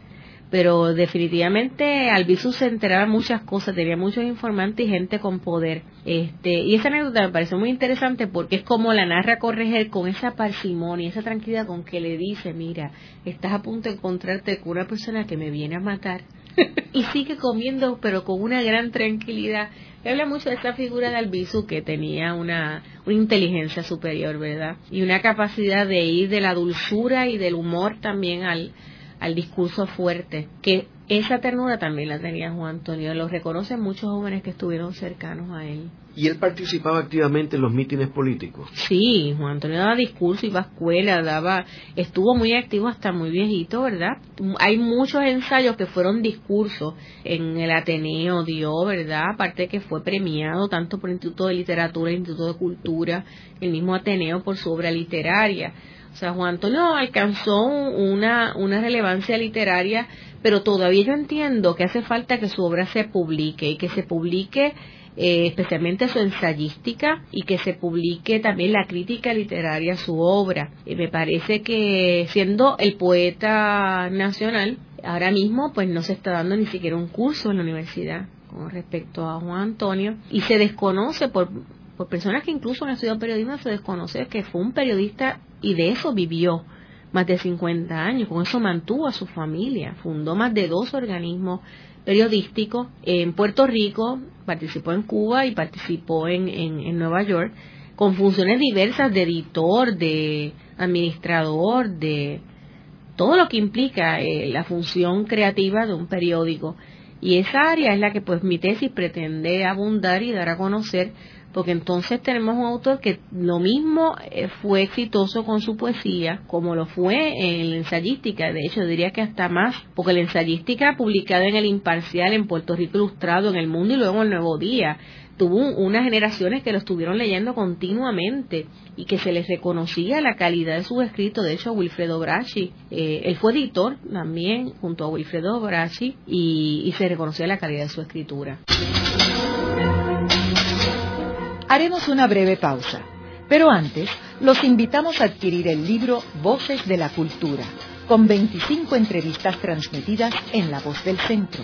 pero definitivamente Albizu se enteraba muchas cosas, tenía muchos informantes y gente con poder. Este, y esa anécdota me parece muy interesante porque es como la narra Correger con esa parsimonia, esa tranquilidad con que le dice, mira, estás a punto de encontrarte con una persona que me viene a matar [LAUGHS] y sigue comiendo pero con una gran tranquilidad. habla mucho de esta figura de Albizu que tenía una, una inteligencia superior, ¿verdad? Y una capacidad de ir de la dulzura y del humor también al, al discurso fuerte, que esa ternura también la tenía Juan Antonio, lo reconocen muchos jóvenes que estuvieron cercanos a él. ¿Y él participaba activamente en los mítines políticos? Sí, Juan Antonio daba discurso, iba a escuela, daba, estuvo muy activo hasta muy viejito, ¿verdad? Hay muchos ensayos que fueron discursos en el Ateneo, dio, ¿verdad? Aparte que fue premiado tanto por el Instituto de Literatura, el Instituto de Cultura, el mismo Ateneo por su obra literaria. O sea, Juan Antonio alcanzó una, relevancia literaria, pero todavía yo entiendo que hace falta que su obra se publique y que se publique eh, especialmente su ensayística y que se publique también la crítica literaria a su obra. Y me parece que siendo el poeta nacional, ahora mismo pues no se está dando ni siquiera un curso en la universidad con respecto a Juan Antonio y se desconoce por por personas que incluso han estudiado periodismo se desconoce que fue un periodista y de eso vivió más de 50 años, con eso mantuvo a su familia, fundó más de dos organismos periodísticos en Puerto Rico, participó en Cuba y participó en, en, Nueva York, con funciones diversas de editor, de administrador, de todo lo que implica eh, la función creativa de un periódico. Y esa área es la que pues mi tesis pretende abundar y dar a conocer porque entonces tenemos un autor que lo mismo eh, fue exitoso con su poesía como lo fue en la ensayística, de hecho diría que hasta más, porque la ensayística publicada en el Imparcial, en Puerto Rico Ilustrado, en El Mundo y luego en El Nuevo Día, tuvo unas generaciones que lo estuvieron leyendo continuamente y que se les reconocía la calidad de sus escritos. De hecho, Wilfredo Bracci, eh, él fue editor también junto a Wilfredo Bracci y, y se reconocía la calidad de su escritura. Haremos una breve pausa, pero antes los invitamos a adquirir el libro Voces de la Cultura, con 25 entrevistas transmitidas en La Voz del Centro.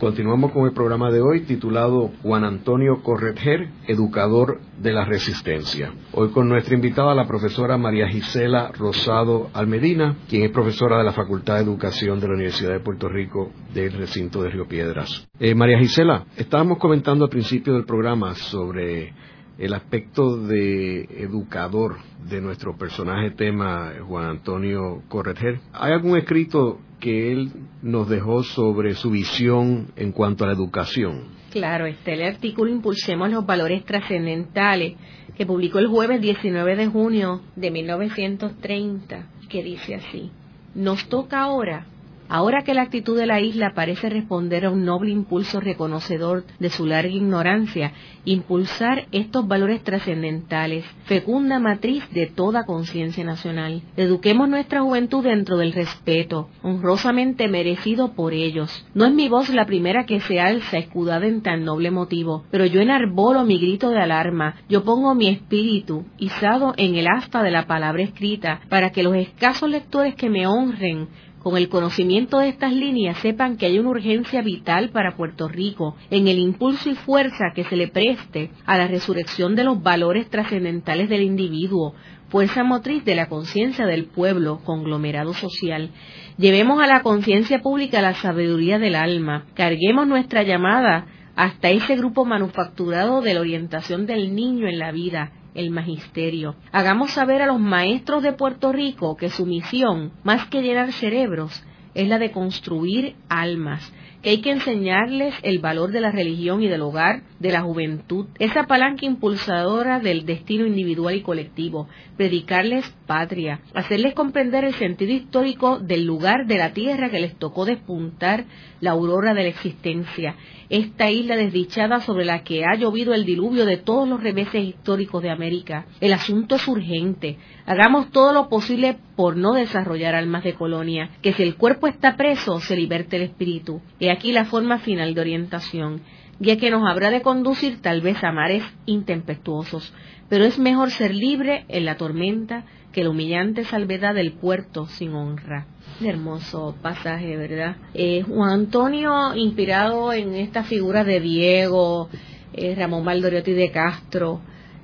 Continuamos con el programa de hoy titulado Juan Antonio Corretger, educador de la resistencia. Hoy con nuestra invitada la profesora María Gisela Rosado Almedina, quien es profesora de la Facultad de Educación de la Universidad de Puerto Rico del recinto de Río Piedras. Eh, María Gisela, estábamos comentando al principio del programa sobre el aspecto de educador de nuestro personaje tema Juan Antonio Corretger. ¿Hay algún escrito que él nos dejó sobre su visión en cuanto a la educación? Claro, este el artículo Impulsemos los valores trascendentales que publicó el jueves 19 de junio de 1930, que dice así, nos toca ahora Ahora que la actitud de la isla parece responder a un noble impulso reconocedor de su larga ignorancia, impulsar estos valores trascendentales, fecunda matriz de toda conciencia nacional. Eduquemos nuestra juventud dentro del respeto, honrosamente merecido por ellos. No es mi voz la primera que se alza escudada en tan noble motivo, pero yo enarbolo mi grito de alarma, yo pongo mi espíritu, izado en el asta de la palabra escrita, para que los escasos lectores que me honren con el conocimiento de estas líneas sepan que hay una urgencia vital para Puerto Rico en el impulso y fuerza que se le preste a la resurrección de los valores trascendentales del individuo, fuerza motriz de la conciencia del pueblo, conglomerado social. Llevemos a la conciencia pública la sabiduría del alma, carguemos nuestra llamada hasta ese grupo manufacturado de la orientación del niño en la vida, el magisterio. Hagamos saber a los maestros de Puerto Rico que su misión, más que llenar cerebros, es la de construir almas, que hay que enseñarles el valor de la religión y del hogar, de la juventud, esa palanca impulsadora del destino individual y colectivo, predicarles patria, hacerles comprender el sentido histórico del lugar de la tierra que les tocó despuntar la aurora de la existencia, esta isla desdichada sobre la que ha llovido el diluvio de todos los reveses históricos de América. El asunto es urgente. Hagamos todo lo posible por no desarrollar almas de colonia, que si el cuerpo está preso, se liberte el espíritu. Aquí la forma final de orientación ya que nos habrá de conducir tal vez a mares intempestuosos, pero es mejor ser libre en la tormenta que la humillante salvedad del puerto sin honra. Hermoso pasaje, ¿verdad? Eh, Juan Antonio, inspirado en esta figura de Diego, eh, Ramón Valdoriotti de Castro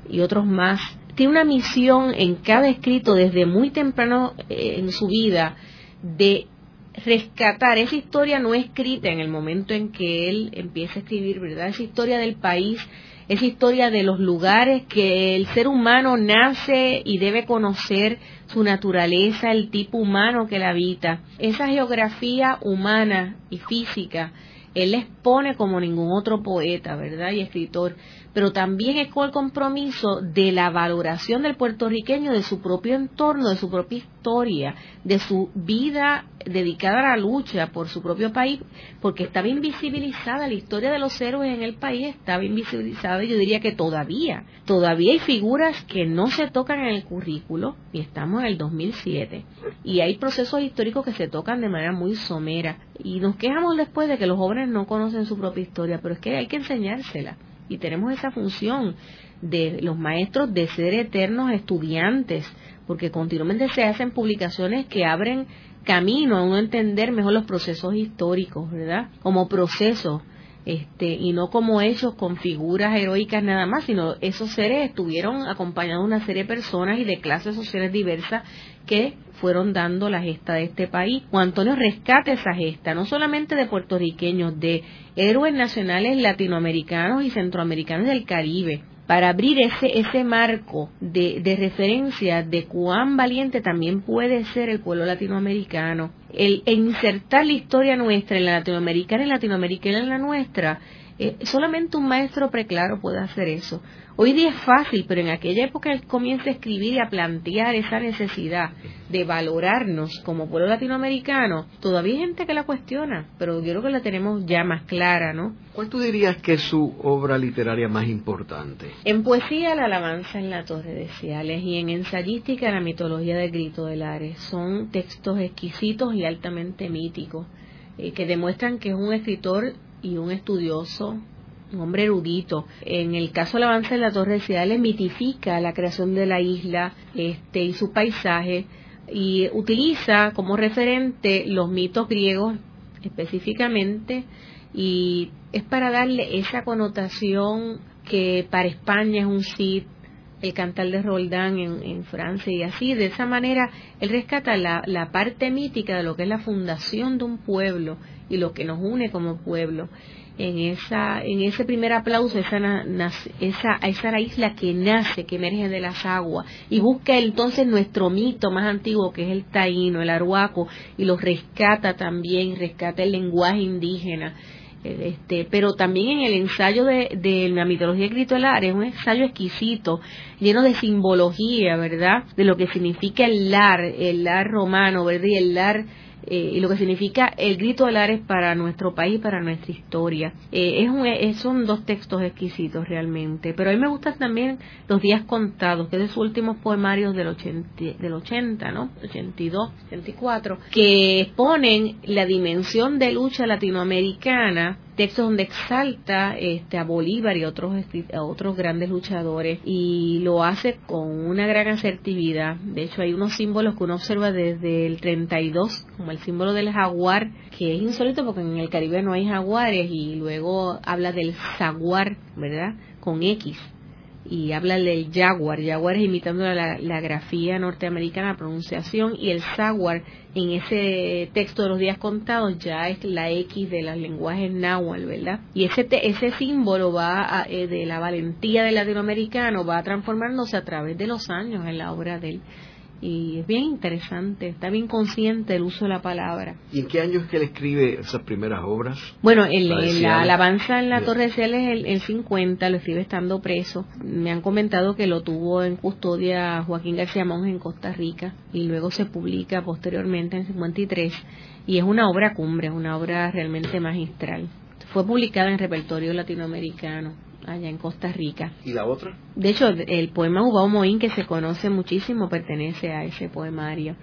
y otros más, tiene una misión en cada escrito desde muy temprano eh, en su vida de rescatar esa historia no escrita en el momento en que él empieza a escribir, ¿verdad? Esa historia del país, esa historia de los lugares que el ser humano nace y debe conocer su naturaleza, el tipo humano que la habita, esa geografía humana y física. Él la expone como ningún otro poeta, ¿verdad? Y escritor pero también es con el compromiso de la valoración del puertorriqueño de su propio entorno, de su propia historia, de su vida dedicada a la lucha por su propio país, porque estaba invisibilizada, la historia de los héroes en el país estaba invisibilizada yo diría que todavía, todavía hay figuras que no se tocan en el currículo y estamos en el 2007 y hay procesos históricos que se tocan de manera muy somera y nos quejamos después de que los jóvenes no conocen su propia historia, pero es que hay que enseñársela y tenemos esa función de los maestros de ser eternos estudiantes, porque continuamente se hacen publicaciones que abren camino a uno entender mejor los procesos históricos, ¿verdad? Como procesos, este, y no como hechos con figuras heroicas nada más, sino esos seres estuvieron acompañados de una serie de personas y de clases sociales diversas que fueron dando la gesta de este país. Juan Antonio rescata esa gesta, no solamente de puertorriqueños, de héroes nacionales latinoamericanos y centroamericanos del Caribe, para abrir ese, ese marco de, de, referencia de cuán valiente también puede ser el pueblo latinoamericano. El, insertar la historia nuestra en la latinoamericana y latinoamericana en la nuestra, eh, solamente un maestro preclaro puede hacer eso. Hoy día es fácil, pero en aquella época él comienza a escribir y a plantear esa necesidad de valorarnos como pueblo latinoamericano. Todavía hay gente que la cuestiona, pero yo creo que la tenemos ya más clara, ¿no? ¿Cuál tú dirías que es su obra literaria más importante? En poesía, La alabanza en la Torre de Ciales y en ensayística, La mitología del grito del Ares. Son textos exquisitos y altamente míticos eh, que demuestran que es un escritor y un estudioso un hombre erudito. En el caso del avance de la Torre de Ciudades mitifica la creación de la isla este, y su paisaje y utiliza como referente los mitos griegos específicamente y es para darle esa connotación que para España es un Cid, el cantal de Roldán en, Francia y así, de esa manera él rescata la, la parte mítica de lo que es la fundación de un pueblo y lo que nos une como pueblo. En esa en ese primer aplauso esa esa esa la isla que nace que emerge de las aguas y busca entonces nuestro mito más antiguo que es el taíno el arhuaco y lo rescata también rescata el lenguaje indígena Este, pero también en el ensayo de, la mitología de es un ensayo exquisito, lleno de simbología, ¿verdad? De lo que significa el lar, el lar romano, ¿verdad? Y el lar eh, y lo que significa el grito de Lares para nuestro país, para nuestra historia. Eh, es son dos textos exquisitos realmente, pero a mí me gustan también Los días contados, que es de sus últimos poemarios del 80, del 80 ¿no? 82, 84, que exponen la dimensión de lucha latinoamericana textos donde exalta este, a Bolívar y otros, a otros grandes luchadores y lo hace con una gran asertividad. De hecho, hay unos símbolos que uno observa desde el 32, como el símbolo del jaguar, que es insólito porque en el Caribe no hay jaguares y luego habla del jaguar, ¿verdad? Con X y habla del jaguar. Jaguar es imitando la, la, grafía norteamericana, la pronunciación, y el jaguar en ese texto de los días contados ya es la X de los lenguajes náhuatl, ¿verdad? Y ese, ese símbolo va eh, de la valentía del latinoamericano va transformándose a través de los años en la obra de él y es bien interesante, está bien consciente del uso de la palabra. ¿Y en qué año es que él escribe esas primeras obras? Bueno, el, la alabanza en la Torre de Ciel es el, el, 50, lo escribe estando preso. Me han comentado que lo tuvo en custodia Joaquín García Monge en Costa Rica y luego se publica posteriormente en 53 y es una obra cumbre, es una obra realmente magistral. Fue publicada en repertorio latinoamericano allá en Costa Rica. ¿Y la otra? De hecho, el poema Ubao Moín, que se conoce muchísimo, pertenece a ese poemario.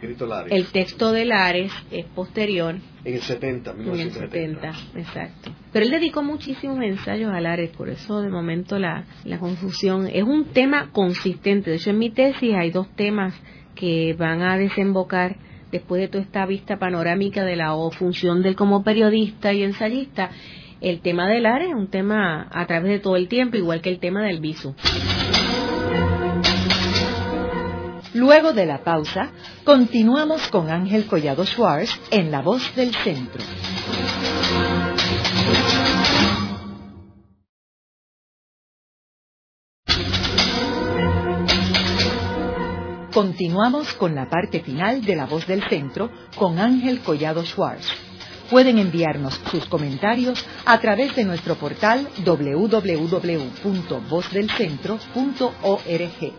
El texto de Lares es posterior. En el 70, En el 70, exacto. Pero él dedicó muchísimos ensayos a Lares, por eso de momento la, la confusión. Es un tema consistente. De hecho, en mi tesis hay dos temas que van a desembocar después de toda esta vista panorámica de la función de él como periodista y ensayista el tema del área es un tema a través de todo el tiempo, igual que el tema del viso. Luego de la pausa, continuamos con Ángel Collado Schwartz en La Voz del Centro. Continuamos con la parte final de La Voz del Centro con Ángel Collado Schwartz. Pueden enviarnos sus comentarios a través de nuestro portal www.vozdelcentro.org.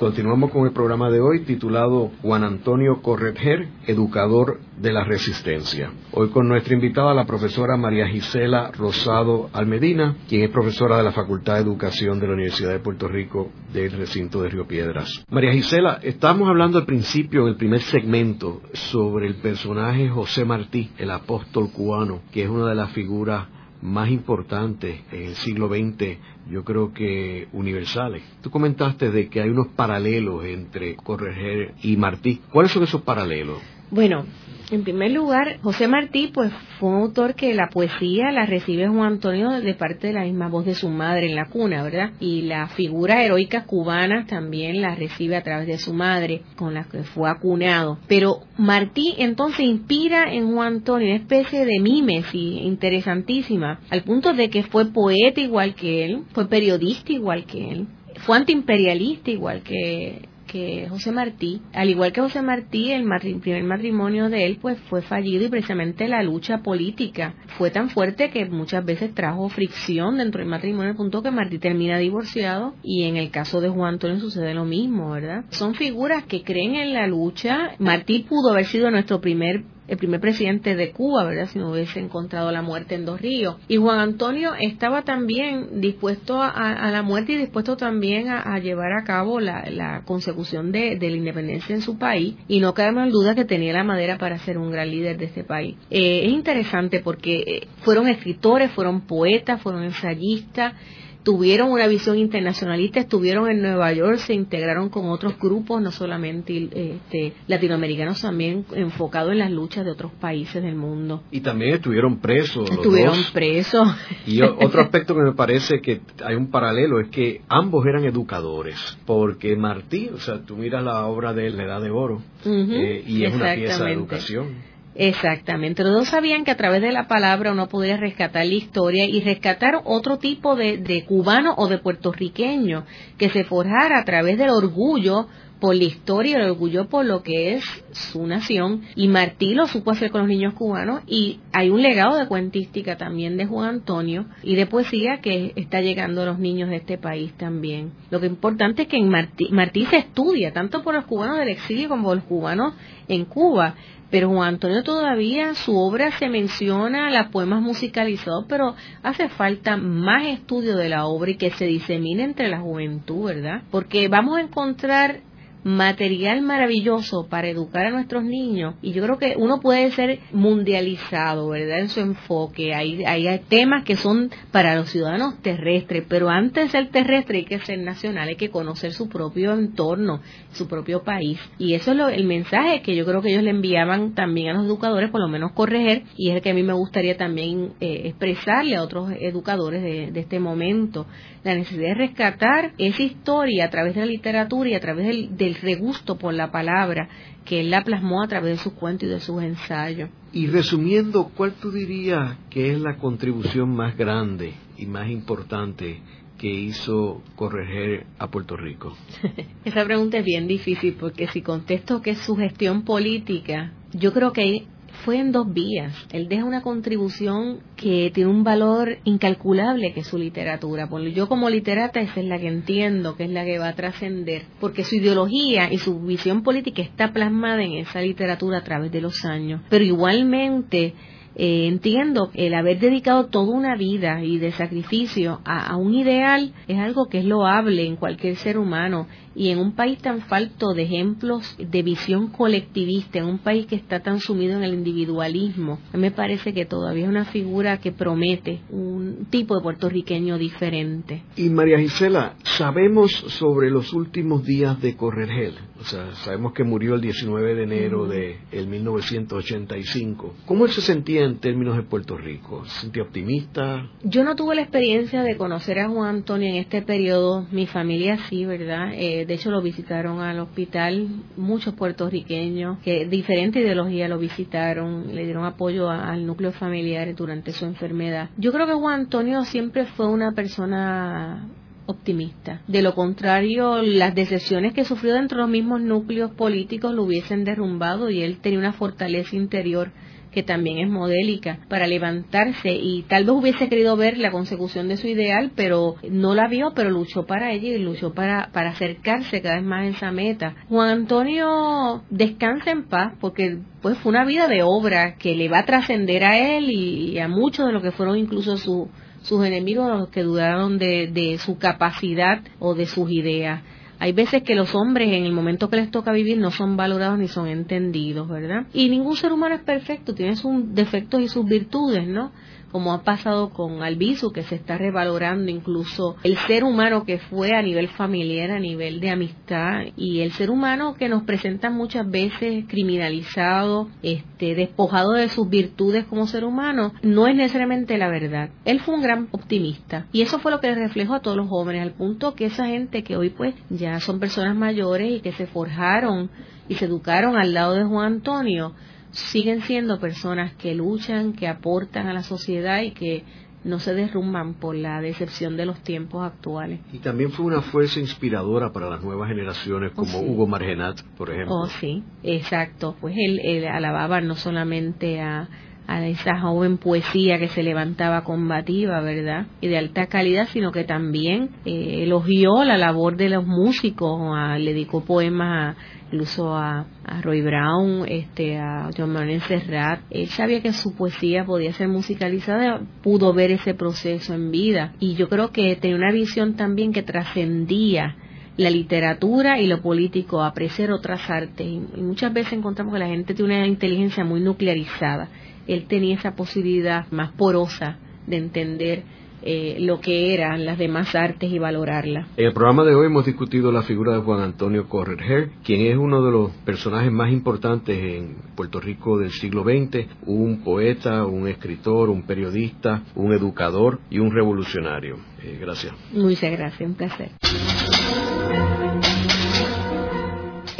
Continuamos con el programa de hoy titulado Juan Antonio Corretger, educador de la resistencia. Hoy con nuestra invitada la profesora María Gisela Rosado Almedina, quien es profesora de la Facultad de Educación de la Universidad de Puerto Rico del recinto de Río Piedras. María Gisela, estamos hablando al principio, en el primer segmento, sobre el personaje José Martí, el apóstol cubano, que es una de las figuras más importantes en el siglo XX, yo creo que universales. Tú comentaste de que hay unos paralelos entre Correger y Martí. ¿Cuáles son esos paralelos? Bueno, en primer lugar, José Martí, pues fue un autor que la poesía la recibe Juan Antonio de parte de la misma voz de su madre en la cuna, ¿verdad? Y la figura heroica cubana también la recibe a través de su madre, con la que fue acunado. Pero Martí entonces inspira en Juan Antonio una especie de mimesis interesantísima, al punto de que fue poeta igual que él, fue periodista igual que él, fue antiimperialista igual que que José Martí, al igual que José Martí, el primer matrimonio de él pues fue fallido y precisamente la lucha política fue tan fuerte que muchas veces trajo fricción dentro del matrimonio al punto que Martí termina divorciado y en el caso de Juan Antonio sucede lo mismo, ¿verdad? Son figuras que creen en la lucha. Martí pudo haber sido nuestro primer el primer presidente de Cuba, ¿verdad? Si no hubiese encontrado la muerte en Dos Ríos. Y Juan Antonio estaba también dispuesto a, la muerte y dispuesto también a, llevar a cabo la, consecución de, la independencia en su país. Y no cabe más duda que tenía la madera para ser un gran líder de este país. Eh, es interesante porque eh, fueron escritores, fueron poetas, fueron ensayistas tuvieron una visión internacionalista, estuvieron en Nueva York, se integraron con otros grupos, no solamente este, latinoamericanos, también enfocados en las luchas de otros países del mundo. Y también estuvieron presos. Estuvieron presos. Y otro aspecto que me parece que hay un paralelo es que ambos eran educadores, porque Martí, o sea, tú miras la obra de La Edad de Oro eh, y es una pieza de educación. Exactamente. Los dos sabían que a través de la palabra uno podría rescatar la historia y rescatar otro tipo de, de cubano o de puertorriqueño que se forjara a través del orgullo por la historia, lo orgullo por lo que es su nación. Y Martí lo supo hacer con los niños cubanos y hay un legado de cuentística también de Juan Antonio y de poesía que está llegando a los niños de este país también. Lo que es importante es que en Martí, se estudia tanto por los cubanos del exilio como por los cubanos en Cuba pero Juan Antonio todavía su obra se menciona, la poemas musicalizados, pero hace falta más estudio de la obra y que se disemine entre la juventud, ¿verdad? Porque vamos a encontrar material maravilloso para educar a nuestros niños y yo creo que uno puede ser mundializado, ¿verdad? En su enfoque. Hay, hay temas que son para los ciudadanos terrestres, pero antes de ser terrestre hay que ser nacional, hay que conocer su propio entorno, su propio país. Y eso es lo, el mensaje que yo creo que ellos le enviaban también a los educadores, por lo menos corregir, y es el que a mí me gustaría también eh, expresarle a otros educadores de, de, este momento. La necesidad de rescatar esa historia a través de la literatura y a través del, del el regusto por la palabra que él la plasmó a través de sus cuentos y de sus ensayos. Y resumiendo, ¿cuál tú dirías que es la contribución más grande y más importante que hizo corregir a Puerto Rico? [LAUGHS] Esa pregunta es bien difícil porque si contesto que es su gestión política, yo creo que fue en dos vías. Él deja una contribución que tiene un valor incalculable que es su literatura. yo como literata esa es la que entiendo, que es la que va a trascender, porque su ideología y su visión política está plasmada en esa literatura a través de los años. Pero igualmente eh, entiendo el haber dedicado toda una vida y de sacrificio a, un ideal es algo que es loable en cualquier ser humano y en un país tan falto de ejemplos de visión colectivista, en un país que está tan sumido en el individualismo, me parece que todavía es una figura que promete un tipo de puertorriqueño diferente. Y María Gisela, sabemos sobre los últimos días de Corregel, o sea, sabemos que murió el 19 de enero de el 1985. ¿Cómo él se sentía en términos de Puerto Rico? ¿Se sentía optimista? Yo no tuve la experiencia de conocer a Juan Antonio en este periodo, mi familia sí, ¿verdad? Eh, de hecho, lo visitaron al hospital muchos puertorriqueños que diferente ideología lo visitaron, le dieron apoyo al núcleo familiar durante su enfermedad. Yo creo que Juan Antonio siempre fue una persona optimista. De lo contrario, las decepciones que sufrió dentro de los mismos núcleos políticos lo hubiesen derrumbado y él tenía una fortaleza interior que también es modélica, para levantarse y tal vez hubiese querido ver la consecución de su ideal, pero no la vio, pero luchó para ella y luchó para, para acercarse cada vez más a esa meta. Juan Antonio descansa en paz porque pues fue una vida de obra que le va a trascender a él y, a muchos de los que fueron incluso sus enemigos, los que dudaron de, de su capacidad o de sus ideas. Hay veces que los hombres en el momento que les toca vivir no son valorados ni son entendidos, ¿verdad? Y ningún ser humano es perfecto, tiene sus defectos y sus virtudes, ¿no? Como ha pasado con Albizu, que se está revalorando incluso el ser humano que fue a nivel familiar, a nivel de amistad, y el ser humano que nos presenta muchas veces criminalizado, este, despojado de sus virtudes como ser humano, no es necesariamente la verdad. Él fue un gran optimista, y eso fue lo que reflejó a todos los jóvenes, al punto que esa gente que hoy pues ya son personas mayores y que se forjaron y se educaron al lado de Juan Antonio, siguen siendo personas que luchan, que aportan a la sociedad y que no se derrumban por la decepción de los tiempos actuales. Y también fue una fuerza inspiradora para las nuevas generaciones como oh, Hugo Margenat, por ejemplo. Oh, sí, exacto. Pues él, alababa no solamente a, a esa joven poesía que se levantaba combativa, ¿verdad? Y de alta calidad, sino que también eh, elogió la labor de los músicos, le dedicó poemas a incluso a, Roy Brown, este, a John Manuel Serrat. Él sabía que su poesía podía ser musicalizada, pudo ver ese proceso en vida. Y yo creo que tenía una visión también que trascendía la literatura y lo político, apreciar otras artes. Y muchas veces encontramos que la gente tiene una inteligencia muy nuclearizada. Él tenía esa posibilidad más porosa de entender eh, lo que eran las demás artes y valorarlas. En el programa de hoy hemos discutido la figura de Juan Antonio Correr, quien es uno de los personajes más importantes en Puerto Rico del siglo XX, un poeta, un escritor, un periodista, un educador y un revolucionario. Eh, gracias. Muchas gracias, un placer.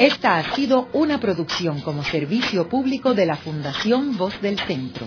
Esta ha sido una producción como servicio público de la Fundación Voz del Centro.